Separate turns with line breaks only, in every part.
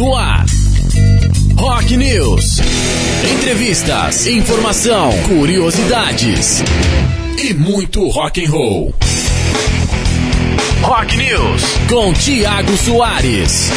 no ar. Rock News. Entrevistas, informação, curiosidades e muito rock and roll. Rock News com Tiago Soares.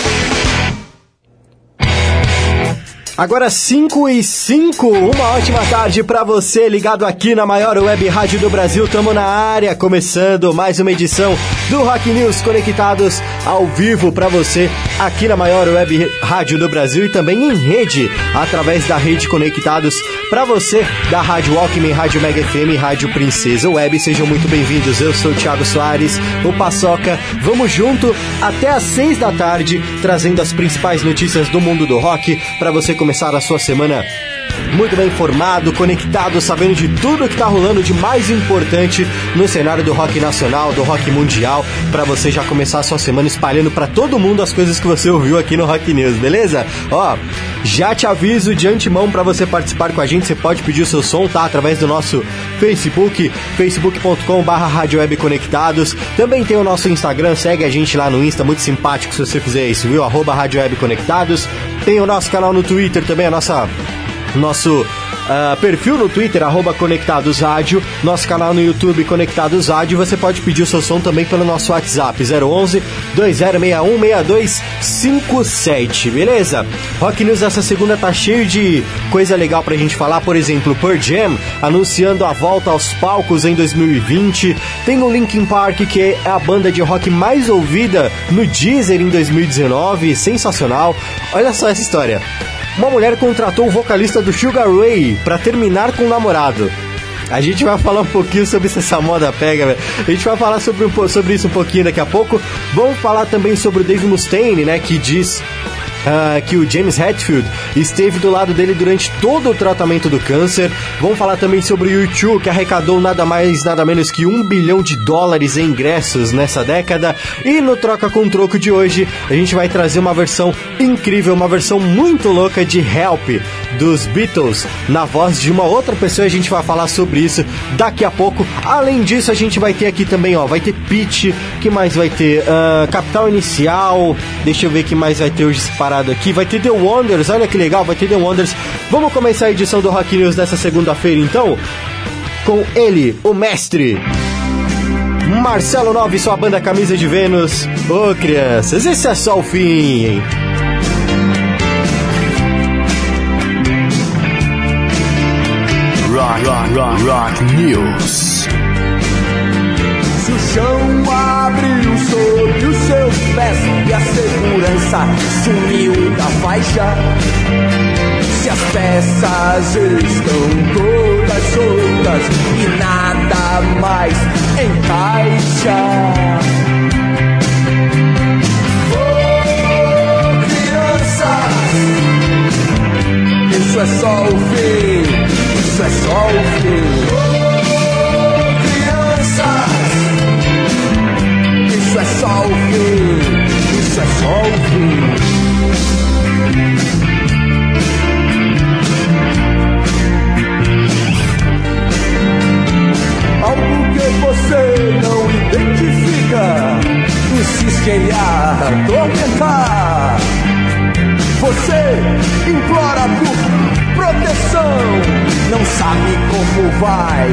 Agora 5 e 5, uma ótima tarde para você ligado aqui na maior web rádio do Brasil. Tamo na área, começando mais uma edição do Rock News Conectados ao vivo para você aqui na maior web rádio do Brasil e também em rede através da rede Conectados para você da Rádio Walkman, Rádio Mega FM Rádio Princesa Web. Sejam muito bem-vindos. Eu sou o Thiago Soares, o Paçoca. Vamos junto até às 6 da tarde trazendo as principais notícias do mundo do rock para você começar a sua semana muito bem informado, conectado, sabendo de tudo que está rolando de mais importante no cenário do rock nacional, do rock mundial, para você já começar a sua semana espalhando para todo mundo as coisas que você ouviu aqui no Rock News, beleza? Ó, já te aviso de antemão para você participar com a gente, você pode pedir o seu som, tá? Através do nosso Facebook, facebook.com/barra Conectados. Também tem o nosso Instagram, segue a gente lá no Insta, muito simpático se você fizer isso, viu? Arroba Rádio Web Conectados. Tem o nosso canal no Twitter também, a nossa nosso uh, perfil no Twitter, arroba Conectados Rádio, nosso canal no YouTube Conectados Rádio. Você pode pedir o seu som também pelo nosso WhatsApp 011 2061 6257, beleza? Rock News essa segunda tá cheio de coisa legal pra gente falar, por exemplo, Pearl Jam anunciando a volta aos palcos em 2020. Tem o Linkin Park, que é a banda de rock mais ouvida no Deezer em 2019, sensacional. Olha só essa história. Uma mulher contratou o vocalista do Sugar Ray para terminar com o namorado. A gente vai falar um pouquinho sobre se essa moda pega, velho. A gente vai falar sobre, sobre isso um pouquinho daqui a pouco. Vamos falar também sobre o Dave Mustaine, né, que diz Uh, que o James Hetfield esteve do lado dele durante todo o tratamento do câncer. Vamos falar também sobre o YouTube, que arrecadou nada mais, nada menos que um bilhão de dólares em ingressos nessa década. E no Troca com Troco de hoje, a gente vai trazer uma versão incrível, uma versão muito louca de Help dos Beatles, na voz de uma outra pessoa. A gente vai falar sobre isso daqui a pouco. Além disso, a gente vai ter aqui também, ó, vai ter Pitch, que mais vai ter? Uh, Capital Inicial, deixa eu ver que mais vai ter hoje aqui. Vai ter The Wonders, olha que legal, vai ter The Wonders. Vamos começar a edição do Rock News dessa segunda-feira, então? Com ele, o mestre. Marcelo Nove, sua banda Camisa de Vênus. Ô, oh, crianças, esse é só o fim, hein?
Rock, rock, rock, rock News.
Chão abriu sob os seus pés e a segurança sumiu da faixa, se as peças estão todas soltas e nada mais encaixa. Oh, isso é só o fim, isso é só o fim. Fim, isso é só o fim. Algo que você não identifica, insiste em atormentar. Você implora por proteção, não sabe como vai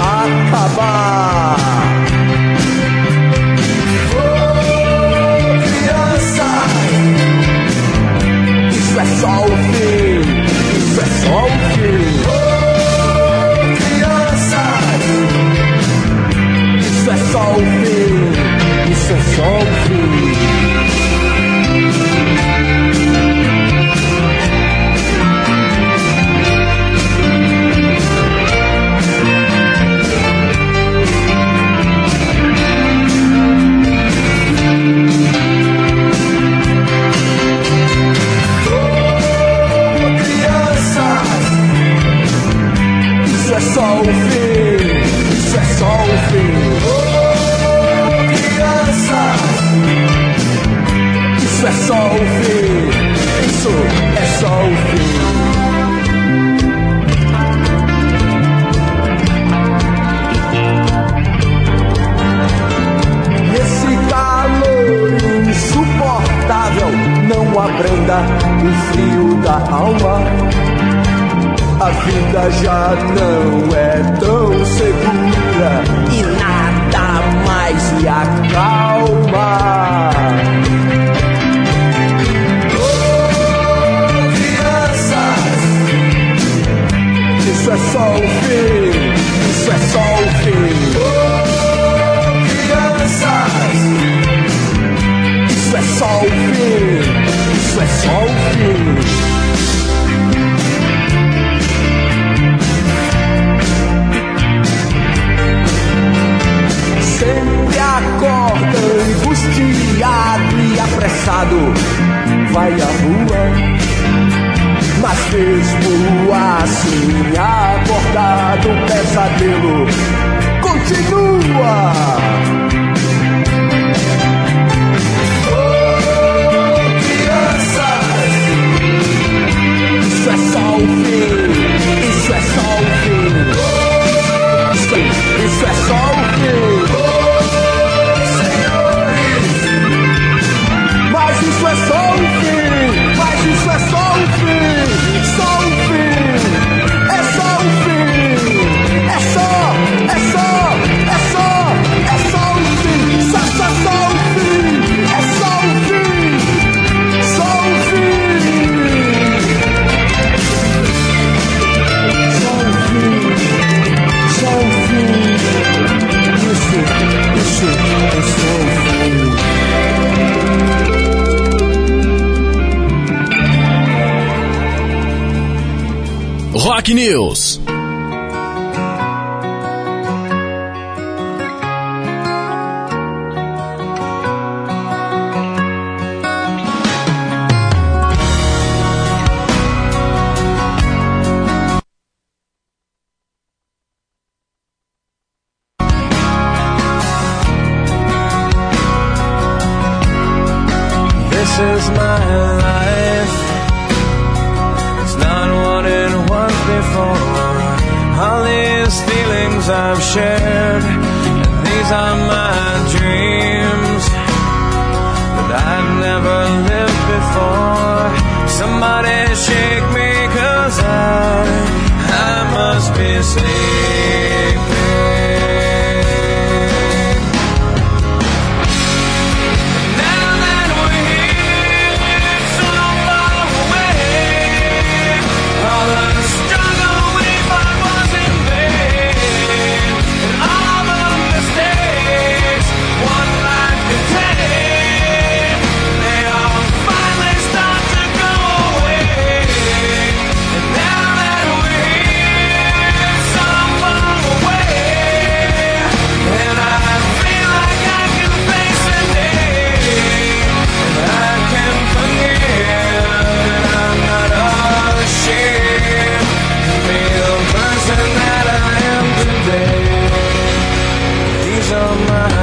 acabar. Só o fim, isso é só o fim. Oh, crianças, isso é só o fim, isso é só o fim. sabem. Oh, crianças, isso é só o fim. Isso é só o fim. não aprenda o frio da alma. A vida já não é tão segura me acalma. Crianças, isso é só o fim, isso é só o fim. Oh, crianças, isso é só o fim, isso é só o fim. Estiado e apressado, vai à rua. Mas mesmo assim, acordado, o pesadelo continua.
News.
my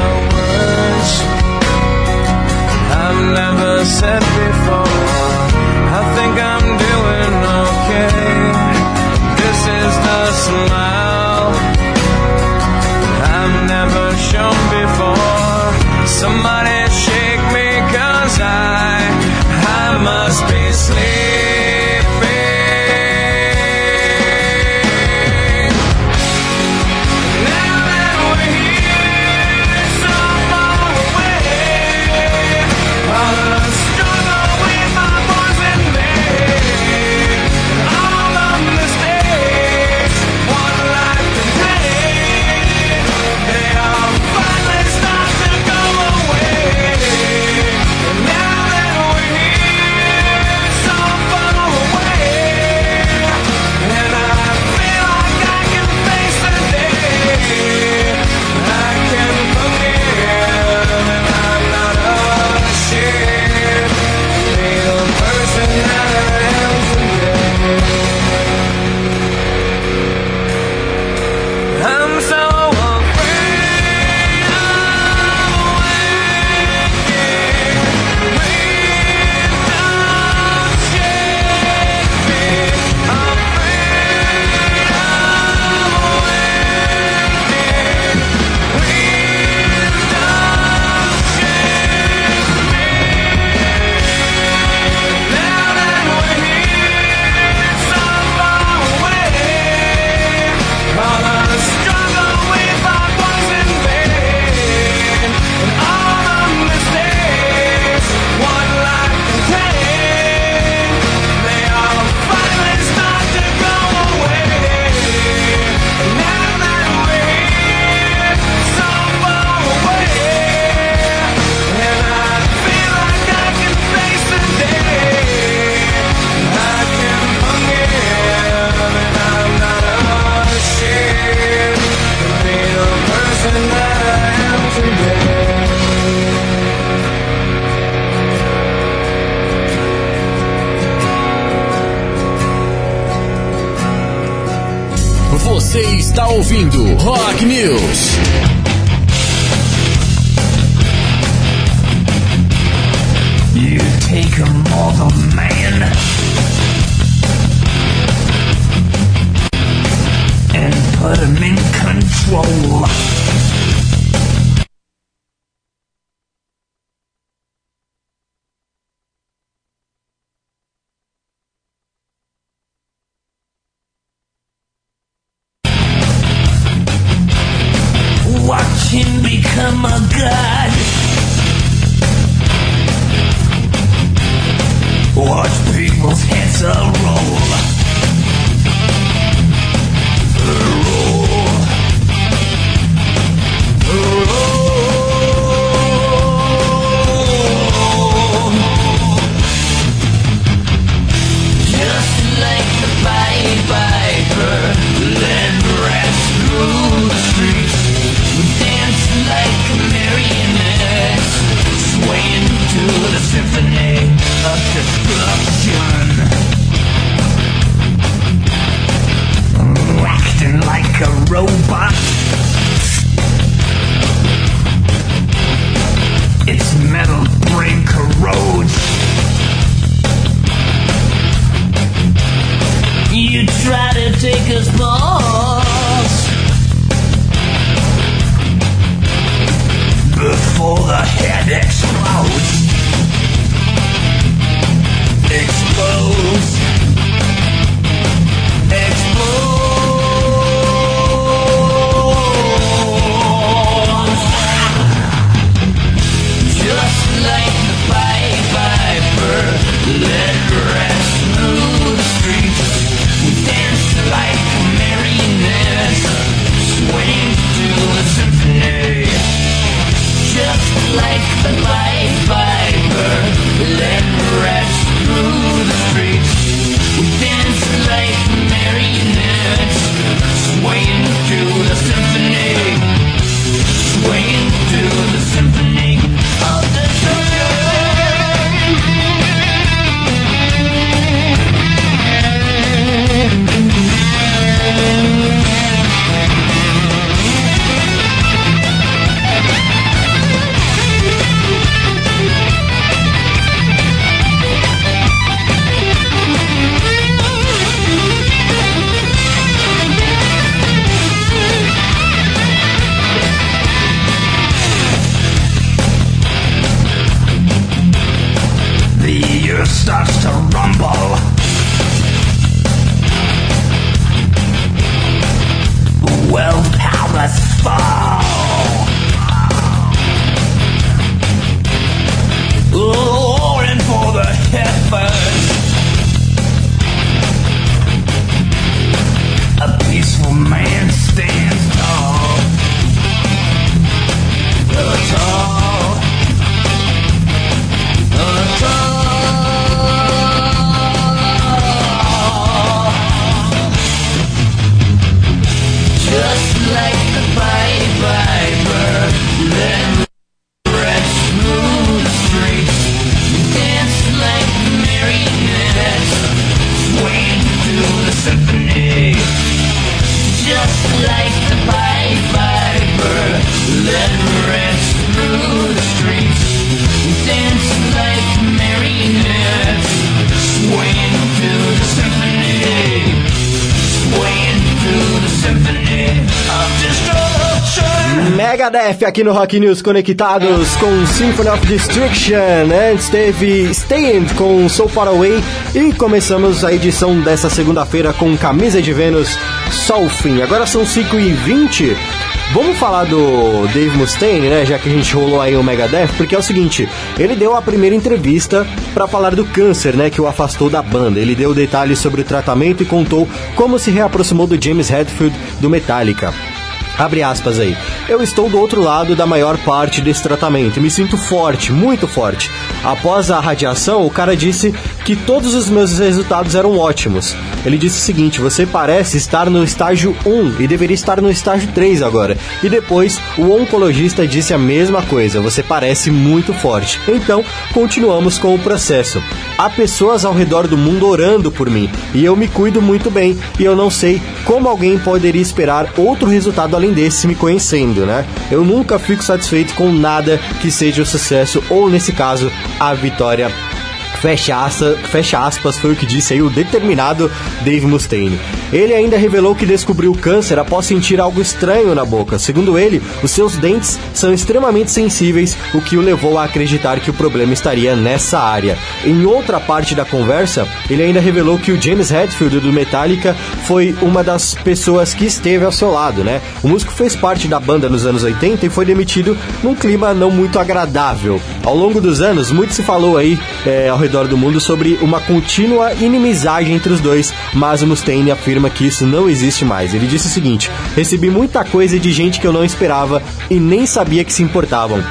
News.
symphony.
aqui no Rock News Conectados com Symphony of Destruction. Antes teve Stand com So Far Away. E começamos a edição dessa segunda-feira com Camisa de Vênus, Só o Fim. Agora são 5h20. Vamos falar do Dave Mustaine, né? Já que a gente rolou aí o Megadeth, porque é o seguinte: ele deu a primeira entrevista para falar do câncer, né? Que o afastou da banda. Ele deu detalhes sobre o tratamento e contou como se reaproximou do James Hetfield do Metallica. Abre aspas aí. Eu estou do outro lado da maior parte desse tratamento. Me sinto forte, muito forte. Após a radiação, o cara disse que todos os meus resultados eram ótimos. Ele disse o seguinte: você parece estar no estágio 1 e deveria estar no estágio 3 agora. E depois o oncologista disse a mesma coisa: você parece muito forte. Então, continuamos com o processo. Há pessoas ao redor do mundo orando por mim e eu me cuido muito bem e eu não sei como alguém poderia esperar outro resultado além desse me conhecendo, né? Eu nunca fico satisfeito com nada que seja o sucesso ou, nesse caso, a vitória Fecha, aspas, fecha aspas, foi o que disse aí o determinado Dave Mustaine. Ele ainda revelou que descobriu câncer após sentir algo estranho na boca. Segundo ele, os seus dentes são extremamente sensíveis, o que o levou a acreditar que o problema estaria nessa área. Em outra parte da conversa, ele ainda revelou que o James Hetfield do Metallica foi uma das pessoas que esteve ao seu lado, né? O músico fez parte da banda nos anos 80 e foi demitido num clima não muito agradável. Ao longo dos anos, muito se falou aí é, ao redor do mundo sobre uma contínua inimizade entre os dois, mas o Mustaine afirma que isso não existe mais. Ele disse o seguinte: Recebi muita coisa de gente que eu não esperava e nem sabia que se importavam.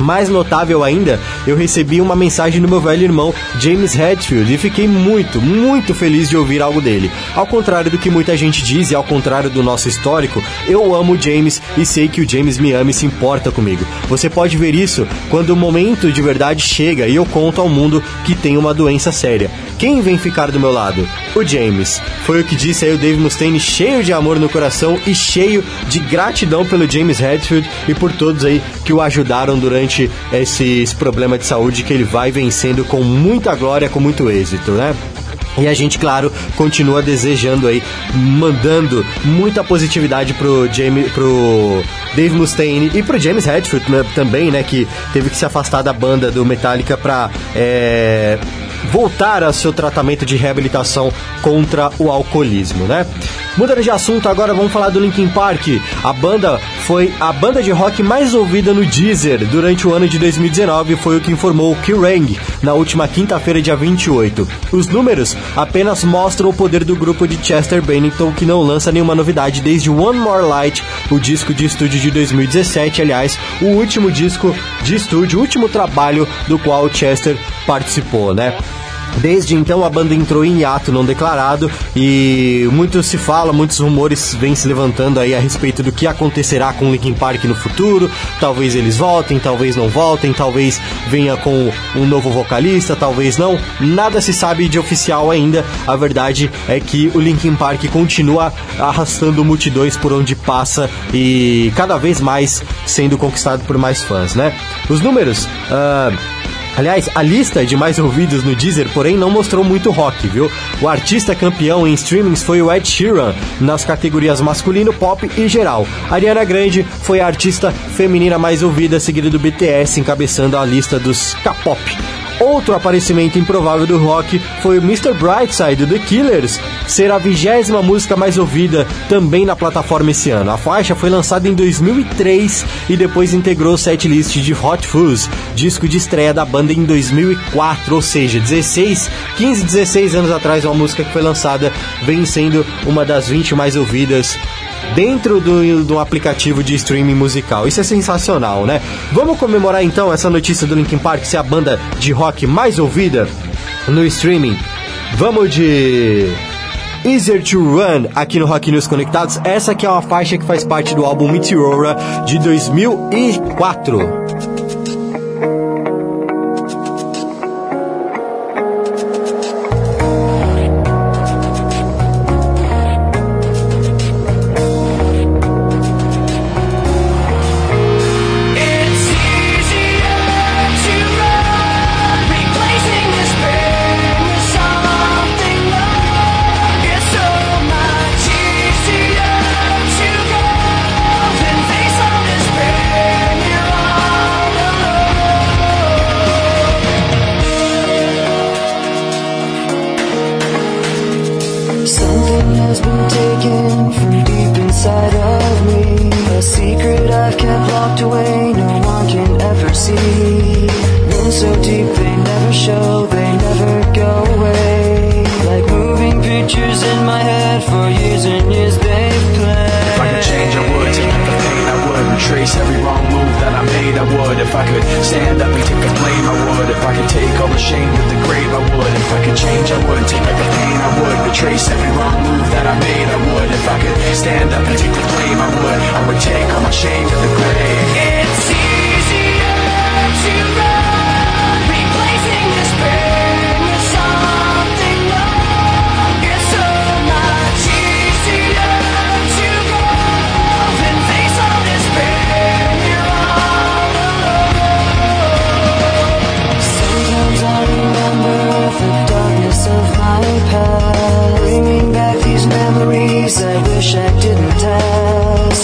Mais notável ainda, eu recebi uma mensagem do meu velho irmão James Hetfield e fiquei muito, muito feliz de ouvir algo dele. Ao contrário do que muita gente diz e ao contrário do nosso histórico, eu amo o James e sei que o James me ama e se importa comigo. Você pode ver isso quando o momento de verdade chega e eu conto ao mundo que tem uma doença séria. Quem vem ficar do meu lado? O James. Foi o que disse aí o Dave Mustaine, cheio de amor no coração e cheio de gratidão pelo James Hetfield e por todos aí que o ajudaram durante esse, esse problema de saúde que ele vai vencendo com muita glória, com muito êxito, né? E a gente, claro, continua desejando aí, mandando muita positividade pro Jamie, pro Dave Mustaine e pro James Hetfield né, também, né, que teve que se afastar da banda do Metallica para é, voltar ao seu tratamento de reabilitação contra o alcoolismo, né? Mudando de assunto, agora vamos falar do Linkin Park. A banda foi a banda de rock mais ouvida no Deezer durante o ano de 2019, foi o que informou Kerrang na última quinta-feira, dia 28. Os números apenas mostram o poder do grupo de Chester Bennington, que não lança nenhuma novidade desde One More Light, o disco de estúdio de 2017, aliás, o último disco de estúdio, o último trabalho do qual Chester participou, né? Desde então a banda entrou em hiato não declarado e muito se fala, muitos rumores vêm se levantando aí a respeito do que acontecerá com Linkin Park no futuro. Talvez eles voltem, talvez não voltem, talvez venha com um novo vocalista, talvez não. Nada se sabe de oficial ainda. A verdade é que o Linkin Park continua arrastando multidões por onde passa e cada vez mais sendo conquistado por mais fãs, né? Os números. Uh, Aliás, a lista de mais ouvidos no Deezer, porém, não mostrou muito rock, viu? O artista campeão em streamings foi o Ed Sheeran, nas categorias masculino, pop e geral. Ariana Grande foi a artista feminina mais ouvida, seguida do BTS, encabeçando a lista dos K-pop. Outro aparecimento improvável do rock foi o Mr. Brightside do The Killers, ser a vigésima música mais ouvida também na plataforma esse ano. A faixa foi lançada em 2003 e depois integrou o setlist de Hot Fuzz, disco de estreia da banda em 2004, ou seja, 16, 15, 16 anos atrás, uma música que foi lançada vem sendo uma das 20 mais ouvidas dentro do, do aplicativo de streaming musical. Isso é sensacional, né? Vamos comemorar então essa notícia do Linkin Park ser a banda de rock mais ouvida no streaming. Vamos de Easier to Run aqui no Rock News Conectados. Essa que é uma faixa que faz parte do álbum Meteora de 2004.
so deep they never show, they never go away. Like moving pictures in my head for years and years they play. If I could change, I would take back the pain I would and trace every wrong move that I made. I would if I could stand up and take the blame. I would if I could take all the shame to the grave.
I would if I could change, I would take back the pain. I would retrace every wrong move that I made. I would if I could stand up and take the blame. I would. I would take all my shame to the grave. Yeah.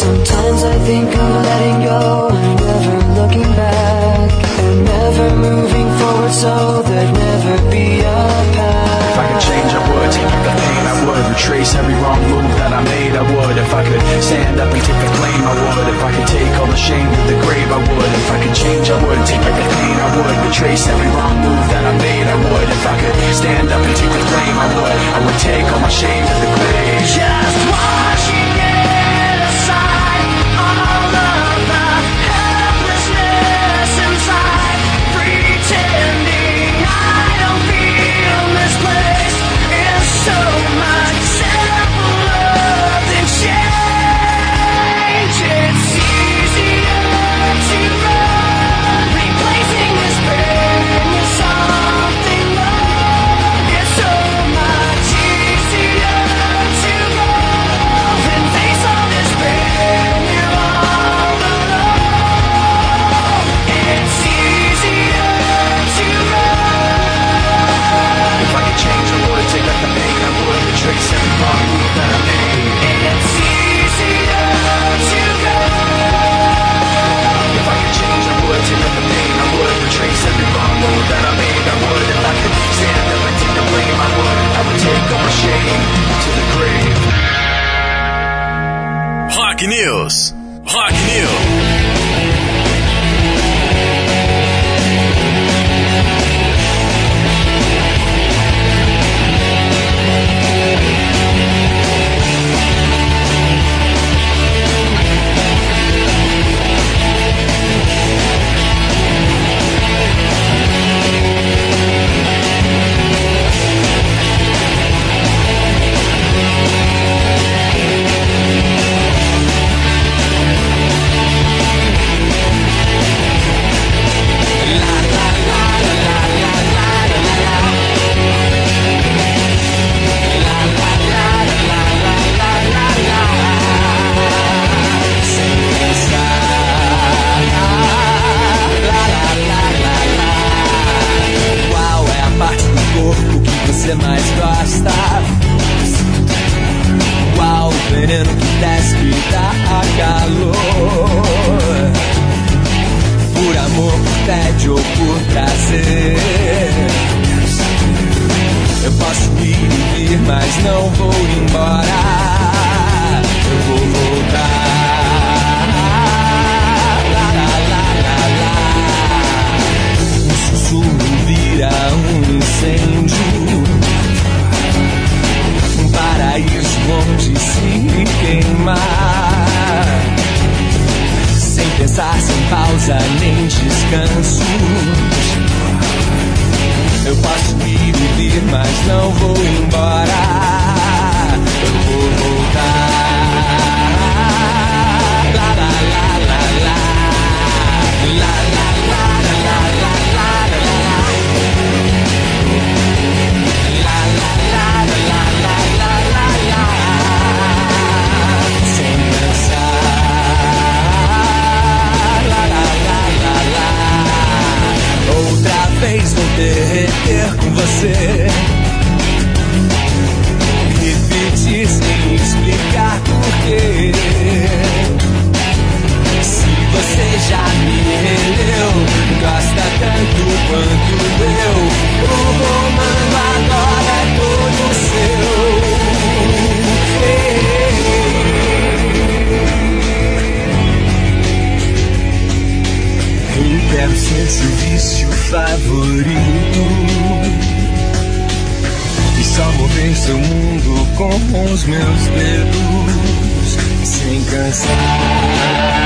Sometimes I think of letting go never looking back, and never moving forward so there'd never be a path.
If I could change, I would. Take back the pain, I would. Retrace every wrong move that I made, I would. If I could stand up and take the blame, I would. If I could take all the shame to the grave, I would. If I could change, I would. Take back the pain, I would. Retrace every wrong move that I made, I would. If I could stand up and take the blame, I would. I would take all my shame to the grave.
Just washing it
veneno que desce e dá calor? Por amor, por tédio ou por prazer? Eu posso ir e vir, mas não vou embora. Onde se queimar. Sem pensar, sem pausa nem descanso. Eu posso ir e vir, mas não vou embora. Eu vou voltar. Vez vou derreter com você. Repetir sem explicar porquê. Se você já me releu, gosta tanto quanto eu. O comando agora é todo seu. Quero ser seu vício favorito. E só mover seu mundo com os meus dedos. Sem cansar.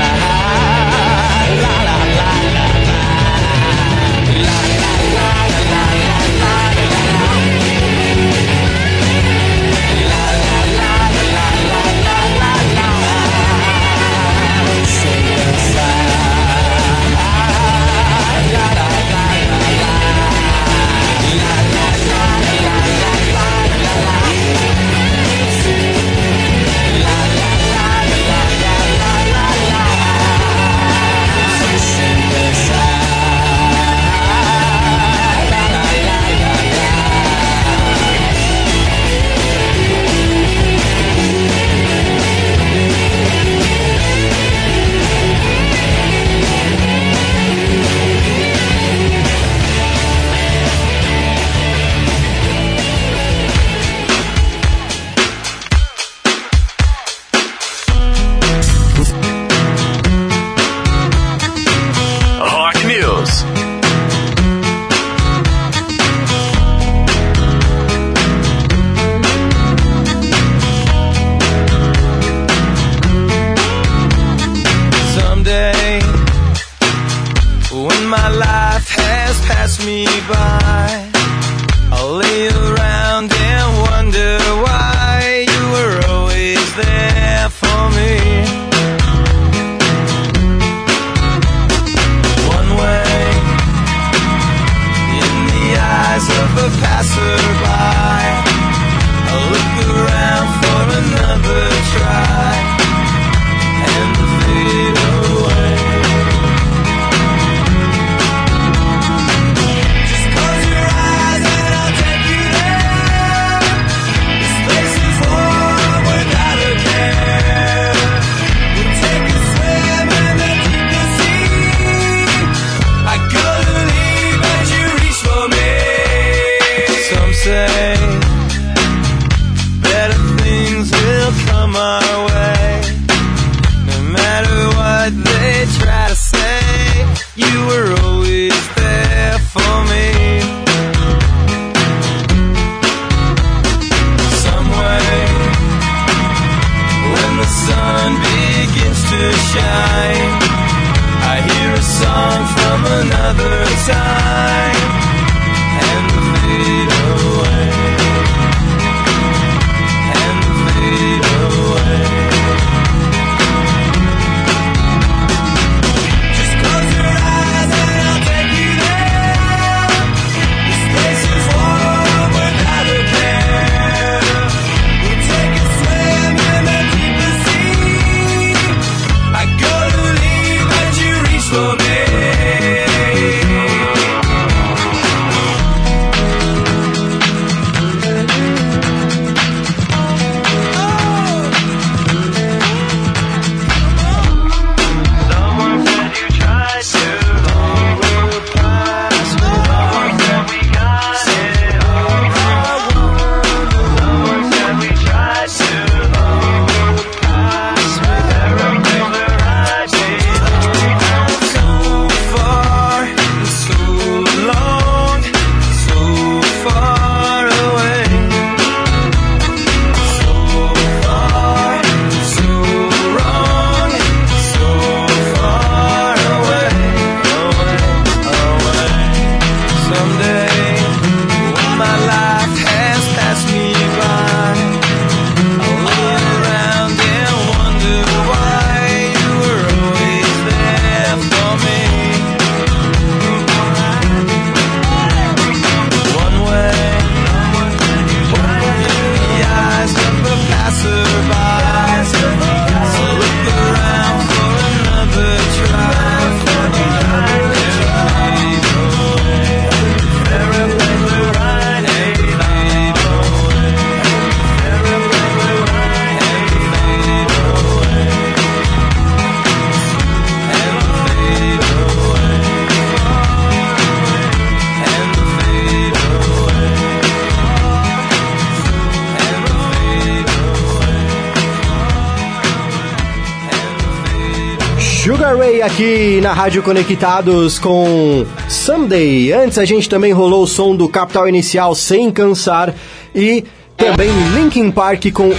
Rádio Conectados com Someday. Antes a gente também rolou o som do Capital Inicial Sem Cansar e também Linkin Park com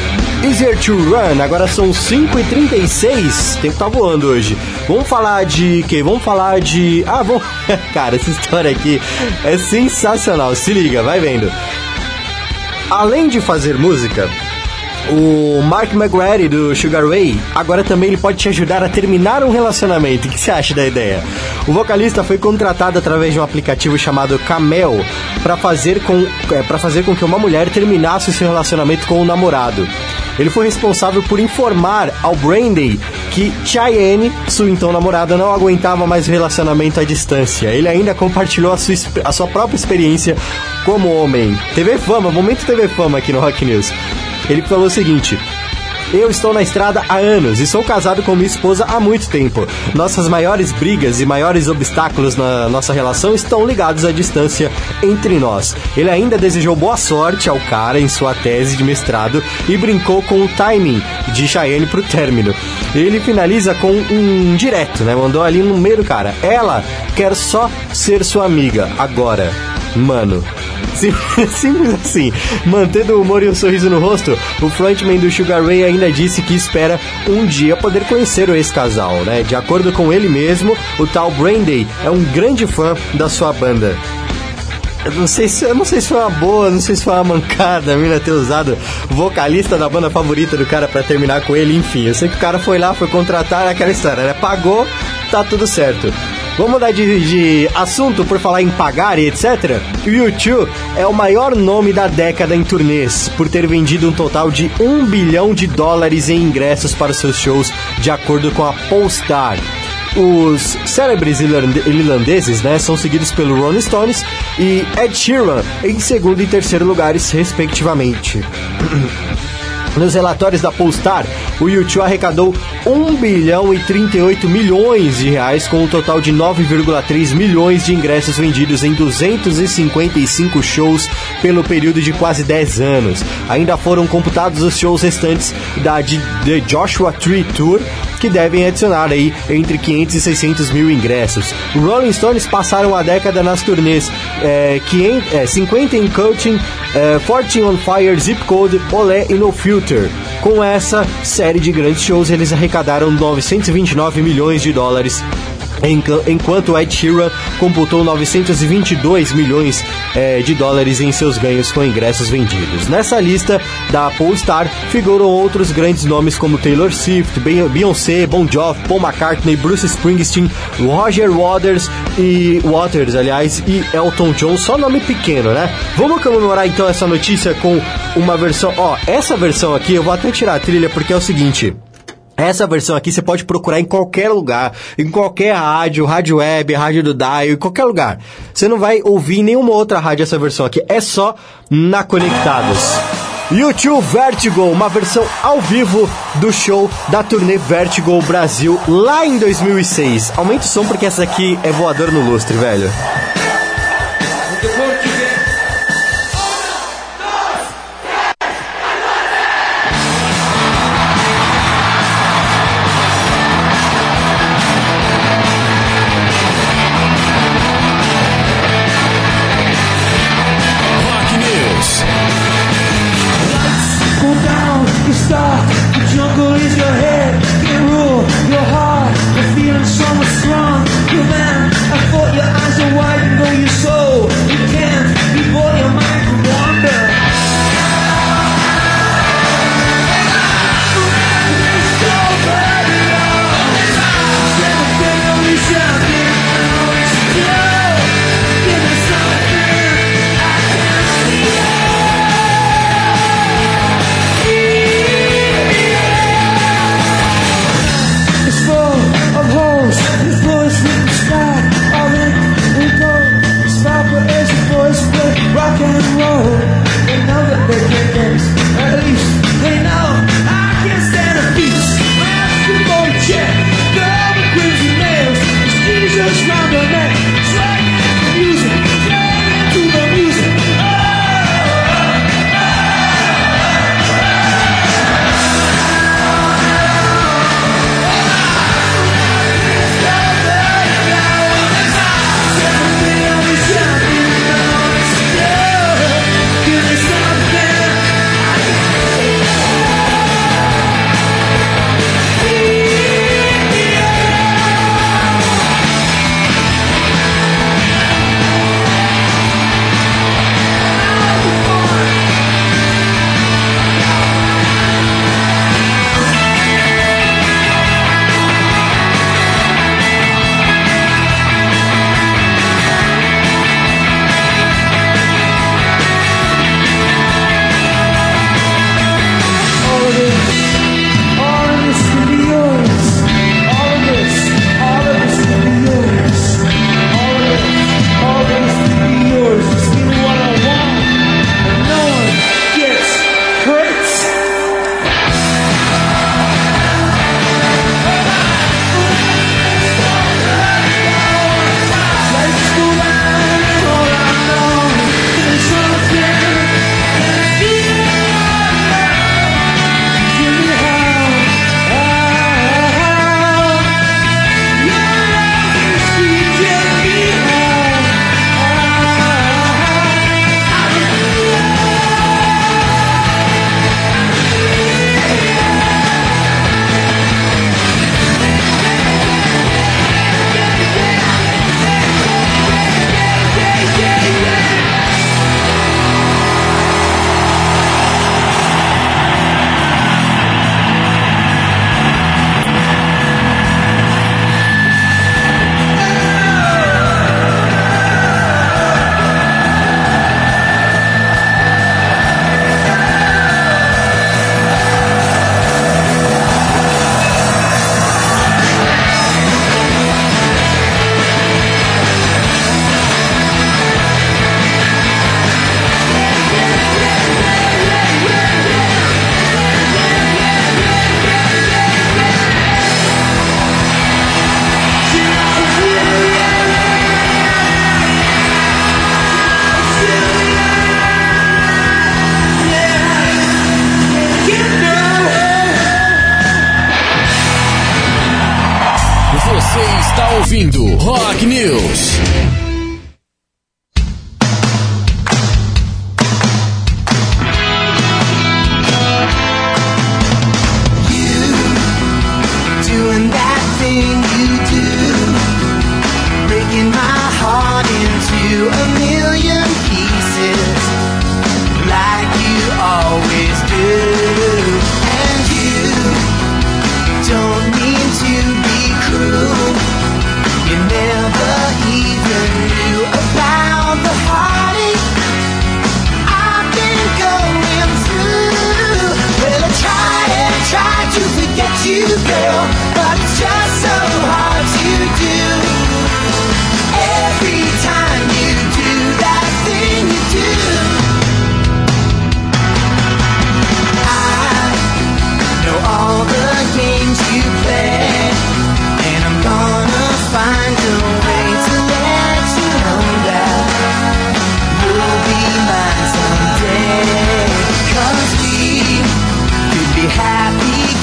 Easier to Run. Agora são 5h36, o tempo tá voando hoje. Vamos falar de quê? Vamos falar de... Ah, vamos... Cara, essa história aqui é sensacional, se liga, vai vendo. Além de fazer música, o Mark McGrady do Sugar Ray, agora também ele pode te ajudar a terminar um relacionamento. O que você acha da ideia? O vocalista foi contratado através de um aplicativo chamado Camel para fazer com é, para fazer com que uma mulher terminasse o seu relacionamento com o namorado. Ele foi responsável por informar ao Brandy que Cheyenne, sua então namorada, não aguentava mais o relacionamento à distância. Ele ainda compartilhou a sua, a sua própria experiência como homem. TV Fama, momento TV Fama aqui no Rock News. Ele falou o seguinte: eu estou na estrada há anos e sou casado com minha esposa há muito tempo. Nossas maiores brigas e maiores obstáculos na nossa relação estão ligados à distância entre nós. Ele ainda desejou boa sorte ao cara em sua tese de mestrado e brincou com o timing de Cheyenne pro término. Ele finaliza com um direto, né? Mandou ali no meio do cara. Ela quer só ser sua amiga agora. Mano, Sim- Simples assim. Mantendo o humor e um sorriso no rosto, o frontman do Sugar Ray ainda disse que espera um dia poder conhecer o ex-casal, né? De acordo com ele mesmo, o tal Brandy é um grande fã da sua banda. Eu não sei se, eu não sei se foi uma boa, não sei se foi uma mancada a mina ter usado vocalista da banda favorita do cara pra terminar com ele, enfim. Eu sei que o cara foi lá, foi contratar aquela história, né? Pagou, tá tudo certo. Vamos mudar de, de assunto por falar em pagar e etc. O U2 é o maior nome da década em turnês, por ter vendido um total de 1 bilhão de dólares em ingressos para seus shows, de acordo com a Polestar. Os célebres irlande- irlandeses né, são seguidos pelo Rolling Stones e Ed Sheeran em segundo e terceiro lugares, respectivamente. Nos relatórios da Polestar, o U2 arrecadou 1 bilhão e 38 milhões de reais com um total de 9,3 milhões de ingressos vendidos em 255 shows pelo período de quase 10 anos. Ainda foram computados os shows restantes da The Joshua Tree Tour, que devem adicionar aí entre 500 e 600 mil ingressos. Rolling Stones passaram a década nas turnês é, 500, é, 50 em Coaching, é, 14 on Fire, Zip Code, Olé e No Filter. Com essa série de grandes shows, eles arrecadaram 929 milhões de dólares Enquanto Ed Sheeran computou 922 milhões eh, de dólares em seus ganhos com ingressos vendidos. Nessa lista da Polestar figuram outros grandes nomes como Taylor Swift, Be- Beyoncé, Bon Jovi, Paul McCartney, Bruce Springsteen, Roger Waters e Waters, aliás, e Elton John, só nome pequeno, né? Vamos comemorar então essa notícia com uma versão, ó, essa versão aqui eu vou até tirar a trilha porque é o seguinte, essa versão aqui você pode procurar em qualquer lugar, em qualquer rádio, rádio web, rádio do Dial, em qualquer lugar. Você não vai ouvir em nenhuma outra rádio essa versão aqui, é só na Conectados. YouTube Vertigo, uma versão ao vivo do show da turnê Vertigo Brasil lá em 2006. Aumenta o som porque essa aqui é voador no lustre, velho.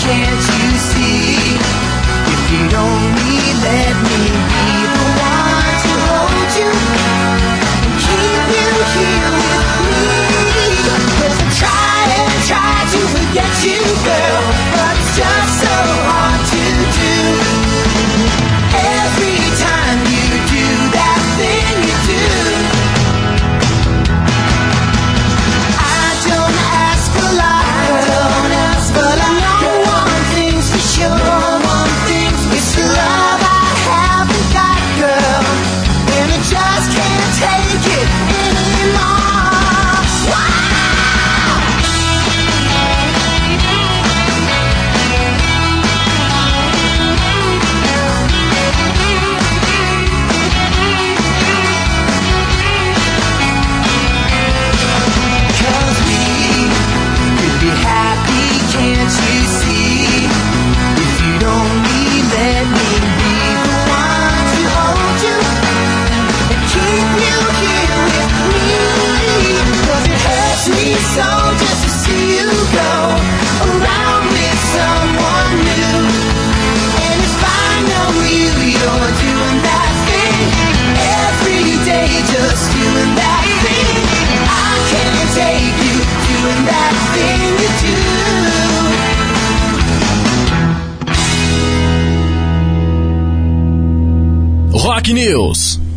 Can't
News.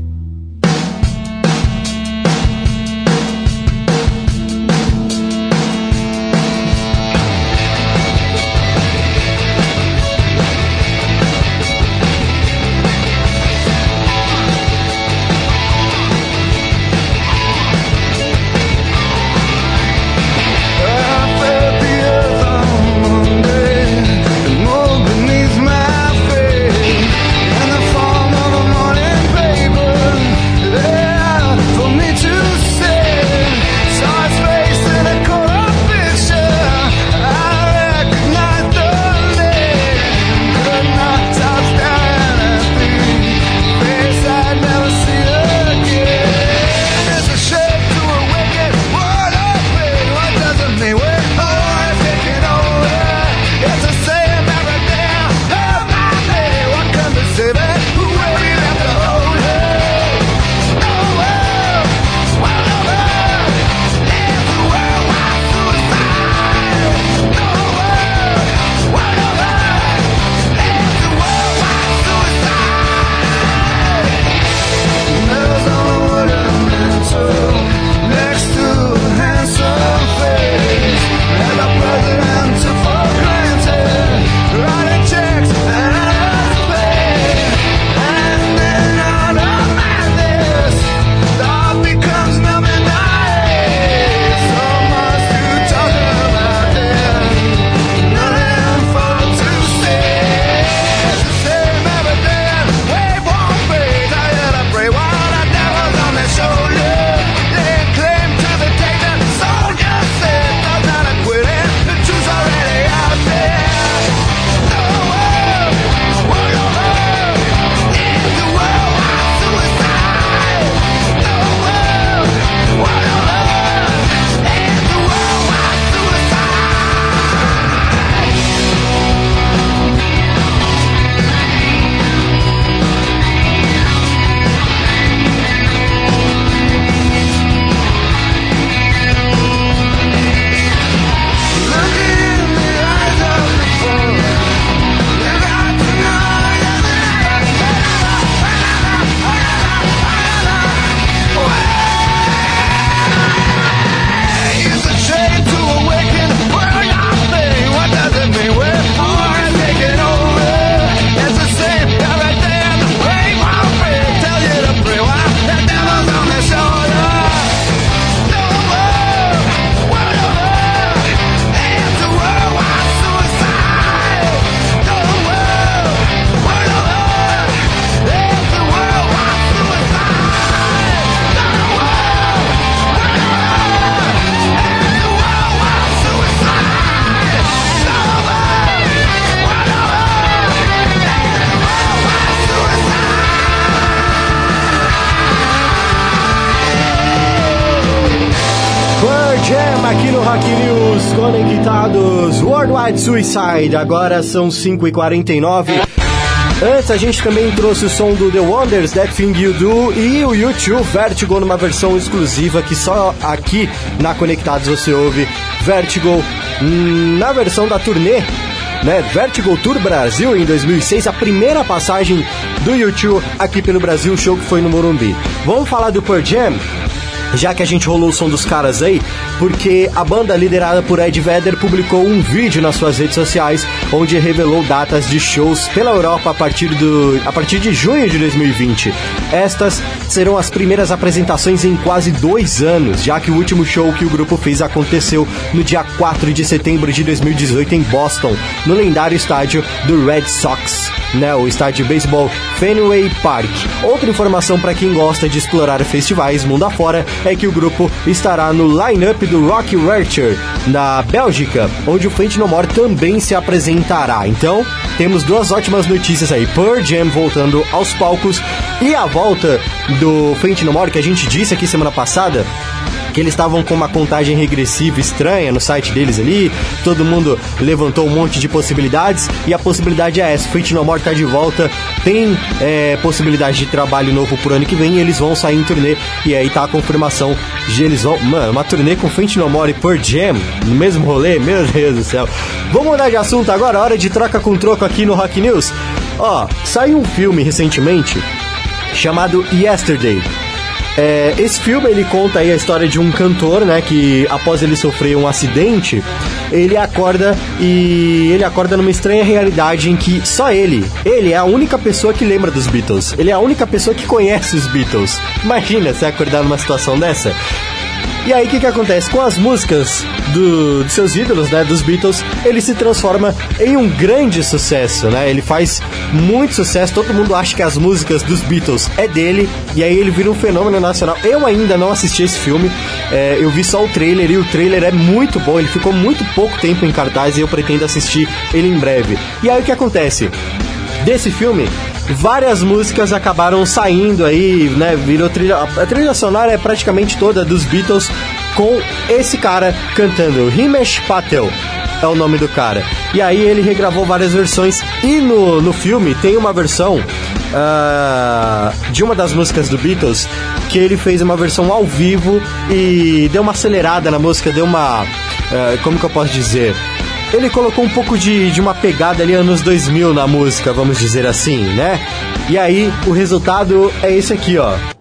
Conectados Worldwide Suicide, agora são 5h49. Antes a gente também trouxe o som do The Wonders, That Thing You Do e o YouTube Vertigo numa versão exclusiva que só aqui na Conectados você ouve Vertigo hum, na versão da turnê né? Vertigo Tour Brasil em 2006, a primeira passagem do YouTube aqui pelo Brasil, show que foi no Morumbi. Vamos falar do Pearl Jam? Já que a gente rolou o som dos caras aí, porque a banda liderada por Ed Vedder publicou um vídeo nas suas redes sociais onde revelou datas de shows pela Europa a partir, do, a partir de junho de 2020. Estas serão as primeiras apresentações em quase dois anos, já que o último show que o grupo fez aconteceu no dia 4 de setembro de 2018 em Boston, no lendário estádio do Red Sox, né, o estádio de beisebol Fenway Park. Outra informação para quem gosta de explorar festivais mundo afora é que o grupo estará no line-up do Rock Rapture na Bélgica, onde o Fate No More também se apresentará. Então, temos duas ótimas notícias aí. Pearl Jam voltando aos palcos e a volta do Fate No More que a gente disse aqui semana passada que eles estavam com uma contagem regressiva estranha no site deles ali, todo mundo levantou um monte de possibilidades, e a possibilidade é essa, Fate No More tá de volta, tem é, possibilidade de trabalho novo pro ano que vem, e eles vão sair em turnê, e aí tá a confirmação de eles vão, mano, uma turnê com Fate No More e Pearl Jam, no mesmo rolê, meu Deus do céu. Vamos mudar de assunto agora, hora de troca com troco aqui no Rock News. Ó, saiu um filme recentemente chamado Yesterday. É, esse filme ele conta aí a história de um cantor, né, que após ele sofrer um acidente, ele acorda e ele acorda numa estranha realidade em que só ele, ele é a única pessoa que lembra dos Beatles. Ele é a única pessoa que conhece os Beatles. Imagina você acordar numa situação dessa. E aí o que, que acontece? Com as músicas do, de seus ídolos, né, dos Beatles, ele se transforma em um grande sucesso, né? Ele faz muito sucesso, todo mundo acha que as músicas dos Beatles é dele, e aí ele vira um fenômeno nacional. Eu ainda não assisti esse filme, é, eu vi só o trailer e o trailer é muito bom, ele ficou muito pouco tempo em cartaz e eu pretendo assistir ele em breve. E aí o que acontece? Desse filme, várias músicas acabaram saindo aí, né? Virou trilha. A trilha sonora é praticamente toda dos Beatles com esse cara cantando. Himesh Patel é o nome do cara. E aí ele regravou várias versões. E no, no filme tem uma versão ah, de uma das músicas do Beatles que ele fez uma versão ao vivo e deu uma acelerada na música, deu uma. ah, como que eu posso dizer? Ele colocou um pouco de, de uma pegada ali anos 2000 na música, vamos dizer assim, né? E aí o resultado é esse aqui, ó.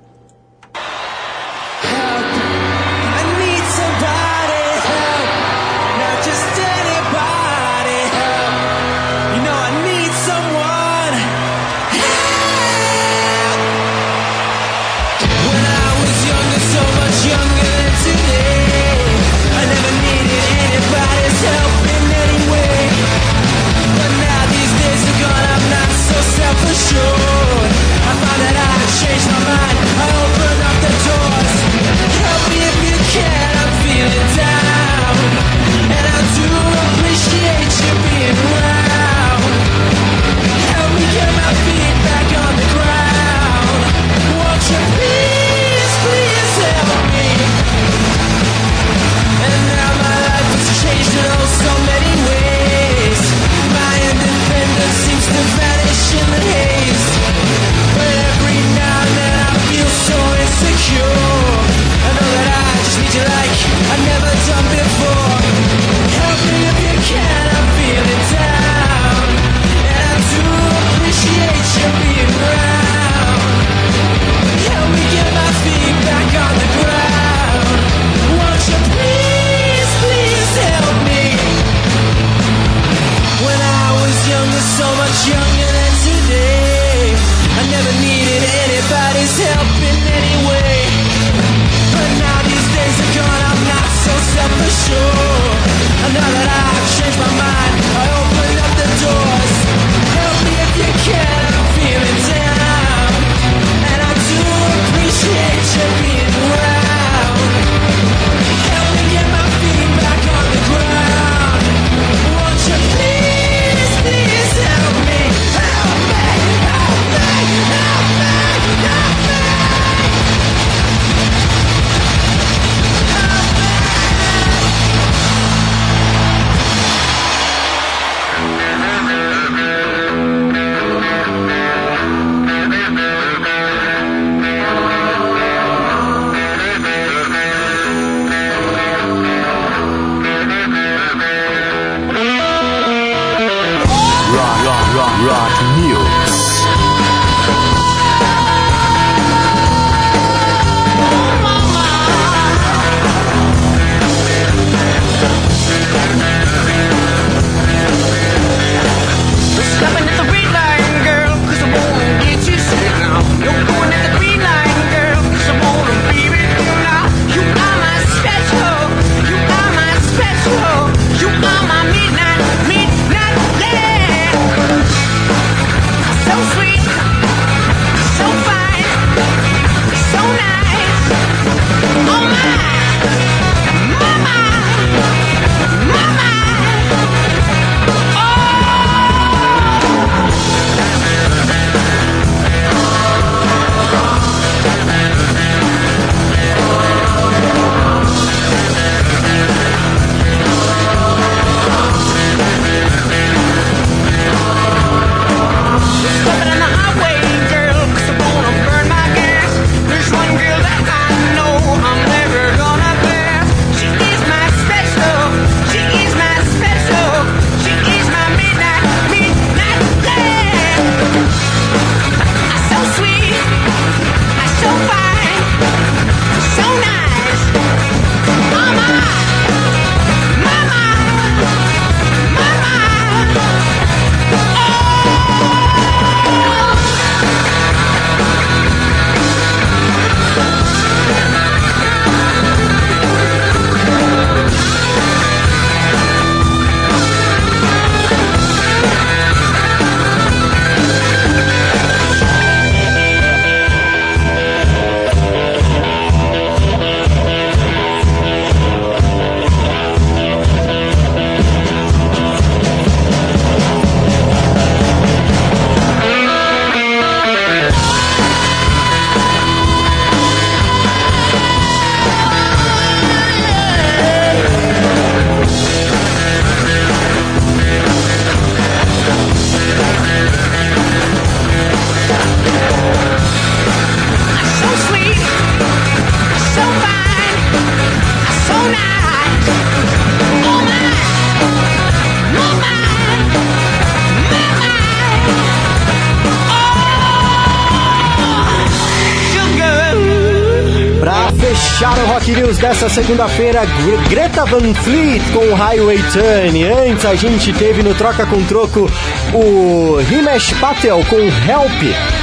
Segunda-feira, Gre- Greta Van Fleet com Highway Turn. Antes a gente teve no Troca com Troco o Himesh Patel com Help,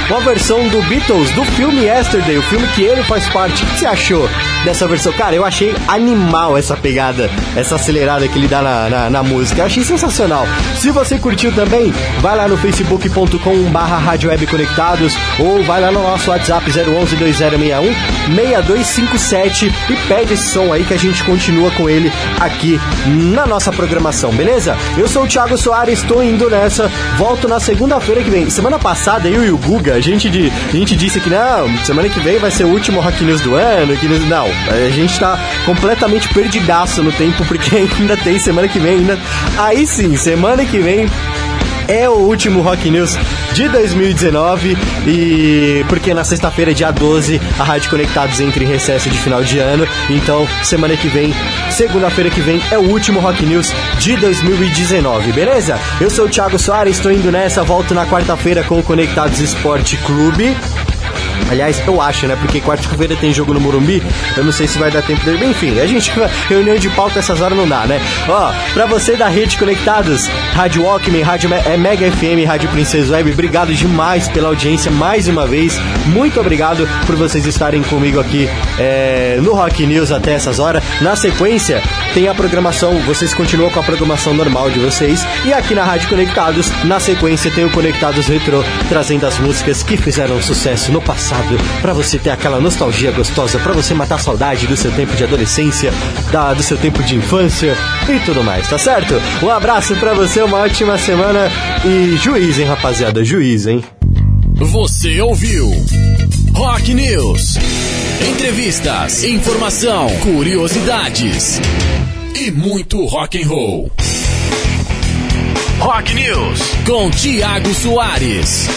uma versão do Beatles do filme Yesterday, o filme que ele faz parte. O que você achou dessa versão? Cara, eu achei animal essa pegada, essa acelerada que ele dá na, na, na música. Eu achei sensacional. Se você curtiu também, vai lá no facebook.com barra Rádio Web Conectados ou vai lá no nosso WhatsApp 011 2061 6257 e pede esse som aí que a gente continua com ele aqui na nossa programação, beleza? Eu sou o Thiago Soares, estou indo nessa, volto na segunda-feira que vem. Semana passada eu e o Guga, a gente, de, a gente disse que não, semana que vem vai ser o último Rock News do ano, que não, a gente tá completamente perdidaço no tempo porque ainda tem semana que vem ainda. Aí sim, semana que vem é o último Rock News de 2019 e porque na sexta-feira, dia 12, a Rádio Conectados entra em recesso de final de ano. Então, semana que vem, segunda-feira que vem, é o último Rock News de 2019, beleza? Eu sou o Thiago Soares, estou indo nessa, volto na quarta-feira com o Conectados Esporte Clube. Aliás, eu acho, né? Porque quarta-feira tem jogo no Morumbi. Eu não sei se vai dar tempo dele. Enfim, a gente. Reunião de pauta essas horas não dá, né? Ó, pra você da Rede Conectados, Rádio Walkman, Rádio é Mega FM, Rádio Princesa Web, obrigado demais pela audiência mais uma vez. Muito obrigado por vocês estarem comigo aqui é, no Rock News até essas horas. Na sequência, tem a programação, vocês continuam com a programação normal de vocês. E aqui na Rádio Conectados, na sequência, tem o Conectados Retro, trazendo as músicas que fizeram sucesso no passado, pra você ter aquela nostalgia gostosa, pra você matar a saudade do seu tempo de adolescência, da, do seu tempo de infância e tudo mais, tá certo? Um abraço pra você, uma ótima semana e juiz, hein, rapaziada, juiz, hein?
Você ouviu Rock News. Entrevistas, informação, curiosidades e muito rock and roll. Rock News com Tiago Soares.